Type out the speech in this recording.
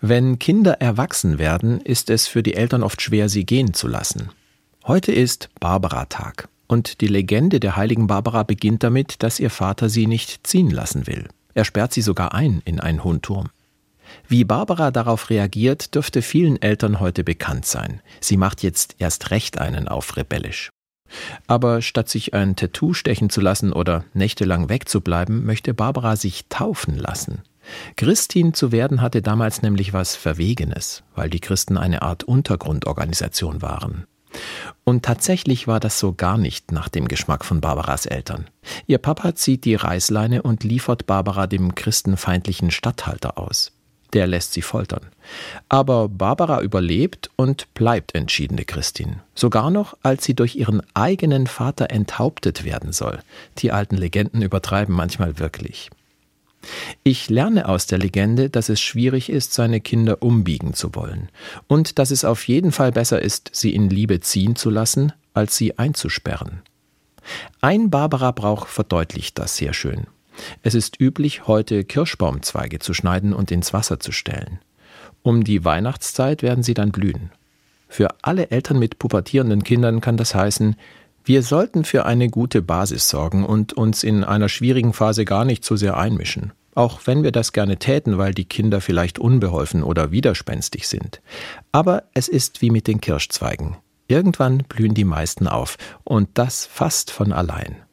Wenn Kinder erwachsen werden, ist es für die Eltern oft schwer, sie gehen zu lassen. Heute ist Barbara-Tag und die Legende der heiligen Barbara beginnt damit, dass ihr Vater sie nicht ziehen lassen will. Er sperrt sie sogar ein in einen hohen Turm. Wie Barbara darauf reagiert, dürfte vielen Eltern heute bekannt sein. Sie macht jetzt erst recht einen auf rebellisch. Aber statt sich ein Tattoo stechen zu lassen oder nächtelang wegzubleiben, möchte Barbara sich taufen lassen. Christin zu werden hatte damals nämlich was Verwegenes, weil die Christen eine Art Untergrundorganisation waren. Und tatsächlich war das so gar nicht nach dem Geschmack von Barbaras Eltern. Ihr Papa zieht die Reißleine und liefert Barbara dem christenfeindlichen Statthalter aus. Der lässt sie foltern. Aber Barbara überlebt und bleibt entschiedene Christin. Sogar noch, als sie durch ihren eigenen Vater enthauptet werden soll. Die alten Legenden übertreiben manchmal wirklich. Ich lerne aus der Legende, dass es schwierig ist, seine Kinder umbiegen zu wollen und dass es auf jeden Fall besser ist, sie in Liebe ziehen zu lassen, als sie einzusperren. Ein Barbara-Brauch verdeutlicht das sehr schön. Es ist üblich, heute Kirschbaumzweige zu schneiden und ins Wasser zu stellen. Um die Weihnachtszeit werden sie dann blühen. Für alle Eltern mit pubertierenden Kindern kann das heißen, wir sollten für eine gute Basis sorgen und uns in einer schwierigen Phase gar nicht so sehr einmischen. Auch wenn wir das gerne täten, weil die Kinder vielleicht unbeholfen oder widerspenstig sind. Aber es ist wie mit den Kirschzweigen. Irgendwann blühen die meisten auf und das fast von allein.